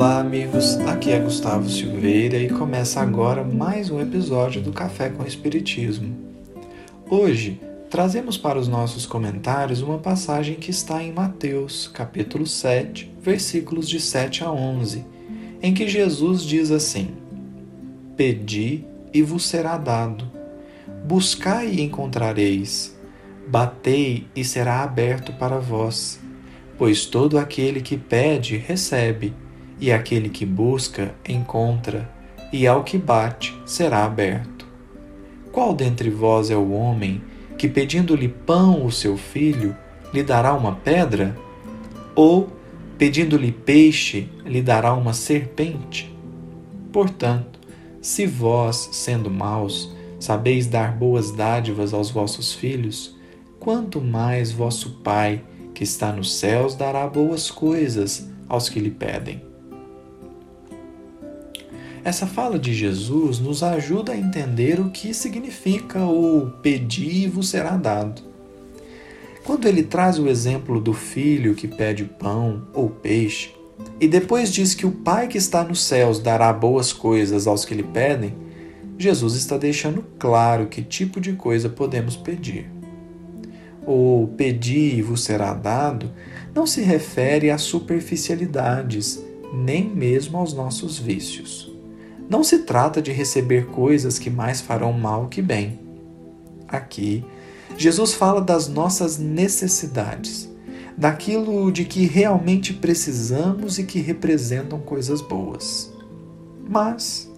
Olá, amigos. Aqui é Gustavo Silveira e começa agora mais um episódio do Café com Espiritismo. Hoje, trazemos para os nossos comentários uma passagem que está em Mateus, capítulo 7, versículos de 7 a 11, em que Jesus diz assim: Pedi e vos será dado, buscai e encontrareis, batei e será aberto para vós. Pois todo aquele que pede, recebe e aquele que busca, encontra, e ao que bate, será aberto. Qual dentre vós é o homem que, pedindo-lhe pão o seu filho, lhe dará uma pedra? Ou, pedindo-lhe peixe, lhe dará uma serpente? Portanto, se vós, sendo maus, sabeis dar boas dádivas aos vossos filhos, quanto mais vosso Pai, que está nos céus, dará boas coisas aos que lhe pedem. Essa fala de Jesus nos ajuda a entender o que significa o pedir e vos será dado. Quando ele traz o exemplo do filho que pede pão ou peixe, e depois diz que o Pai que está nos céus dará boas coisas aos que lhe pedem, Jesus está deixando claro que tipo de coisa podemos pedir. O pedir e vos será dado não se refere a superficialidades, nem mesmo aos nossos vícios. Não se trata de receber coisas que mais farão mal que bem. Aqui, Jesus fala das nossas necessidades, daquilo de que realmente precisamos e que representam coisas boas. Mas,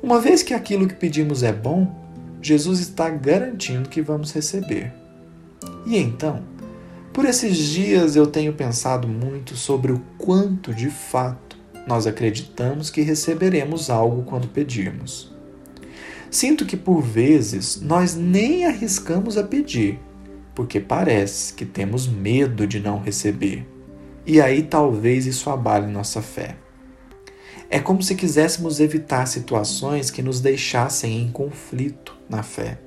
uma vez que aquilo que pedimos é bom, Jesus está garantindo que vamos receber. E então, por esses dias eu tenho pensado muito sobre o quanto de fato nós acreditamos que receberemos algo quando pedirmos. Sinto que por vezes nós nem arriscamos a pedir, porque parece que temos medo de não receber. E aí talvez isso abale nossa fé. É como se quiséssemos evitar situações que nos deixassem em conflito na fé.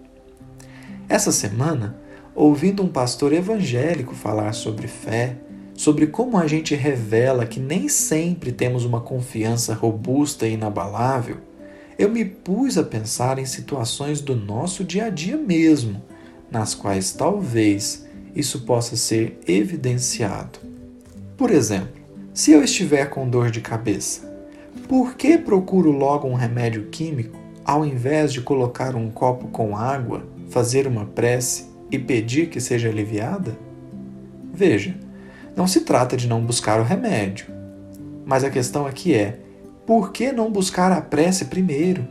Essa semana, ouvindo um pastor evangélico falar sobre fé, sobre como a gente revela que nem sempre temos uma confiança robusta e inabalável, eu me pus a pensar em situações do nosso dia a dia mesmo, nas quais talvez isso possa ser evidenciado. Por exemplo, se eu estiver com dor de cabeça, por que procuro logo um remédio químico ao invés de colocar um copo com água, fazer uma prece e pedir que seja aliviada? Veja, não se trata de não buscar o remédio. Mas a questão aqui é: por que não buscar a prece primeiro?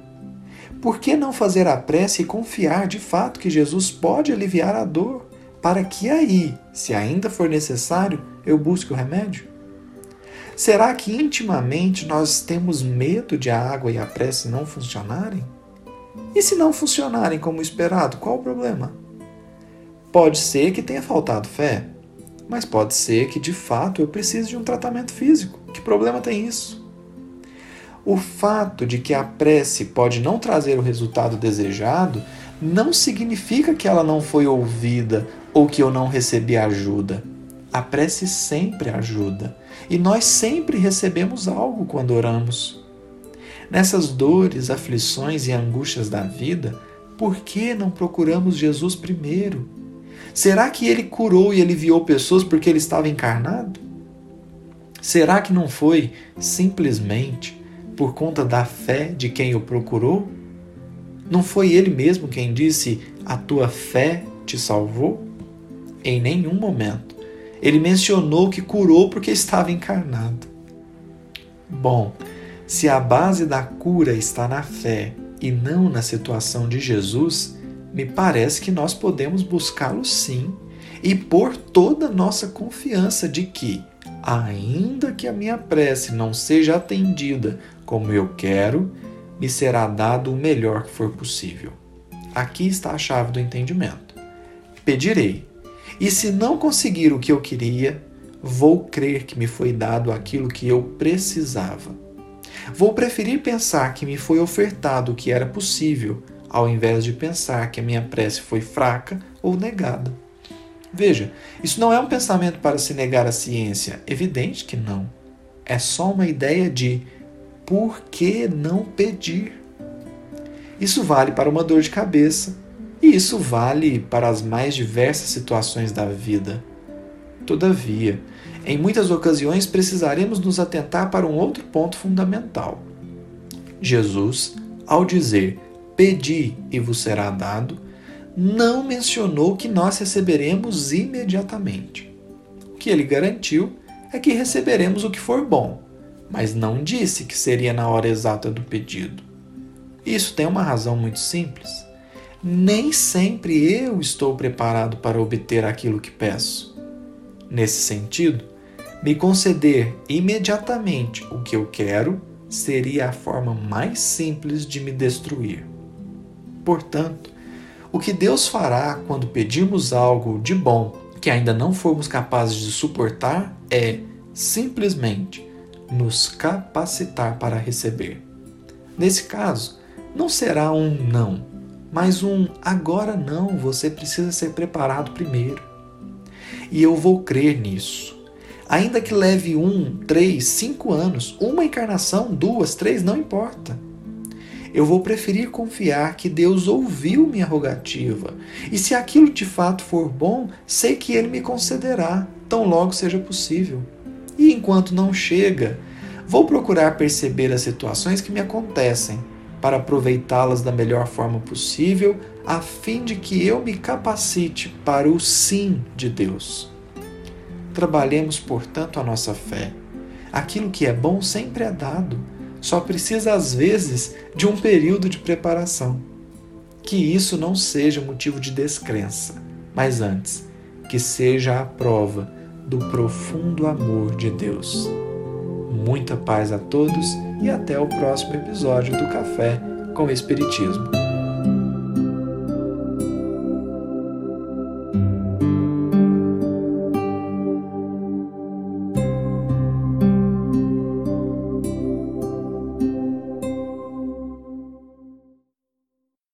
Por que não fazer a prece e confiar de fato que Jesus pode aliviar a dor, para que aí, se ainda for necessário, eu busque o remédio? Será que intimamente nós temos medo de a água e a prece não funcionarem? E se não funcionarem como esperado, qual o problema? Pode ser que tenha faltado fé, mas pode ser que de fato eu precise de um tratamento físico. Que problema tem isso? O fato de que a prece pode não trazer o resultado desejado não significa que ela não foi ouvida ou que eu não recebi ajuda. A prece sempre ajuda e nós sempre recebemos algo quando oramos. Nessas dores, aflições e angústias da vida, por que não procuramos Jesus primeiro? Será que ele curou e aliviou pessoas porque ele estava encarnado? Será que não foi simplesmente por conta da fé de quem o procurou? Não foi ele mesmo quem disse: A tua fé te salvou? Em nenhum momento. Ele mencionou que curou porque estava encarnado. Bom, se a base da cura está na fé e não na situação de Jesus, me parece que nós podemos buscá-lo sim e pôr toda nossa confiança de que, ainda que a minha prece não seja atendida como eu quero, me será dado o melhor que for possível. Aqui está a chave do entendimento. Pedirei, e se não conseguir o que eu queria, vou crer que me foi dado aquilo que eu precisava. Vou preferir pensar que me foi ofertado o que era possível ao invés de pensar que a minha prece foi fraca ou negada. Veja, isso não é um pensamento para se negar a ciência, evidente que não. é só uma ideia de por que não pedir? Isso vale para uma dor de cabeça e isso vale para as mais diversas situações da vida. Todavia, em muitas ocasiões precisaremos nos atentar para um outro ponto fundamental. Jesus, ao dizer pedi e vos será dado, não mencionou que nós receberemos imediatamente. O que ele garantiu é que receberemos o que for bom, mas não disse que seria na hora exata do pedido. Isso tem uma razão muito simples. Nem sempre eu estou preparado para obter aquilo que peço. Nesse sentido, me conceder imediatamente o que eu quero seria a forma mais simples de me destruir. Portanto, o que Deus fará quando pedirmos algo de bom que ainda não formos capazes de suportar é, simplesmente, nos capacitar para receber. Nesse caso, não será um não, mas um agora não, você precisa ser preparado primeiro. E eu vou crer nisso. Ainda que leve um, três, cinco anos, uma encarnação, duas, três, não importa eu vou preferir confiar que Deus ouviu minha rogativa. E se aquilo de fato for bom, sei que Ele me concederá, tão logo seja possível. E enquanto não chega, vou procurar perceber as situações que me acontecem, para aproveitá-las da melhor forma possível, a fim de que eu me capacite para o sim de Deus. Trabalhemos, portanto, a nossa fé. Aquilo que é bom sempre é dado só precisa, às vezes, de um período de preparação. Que isso não seja motivo de descrença, mas antes, que seja a prova do profundo amor de Deus. Muita paz a todos e até o próximo episódio do Café com Espiritismo.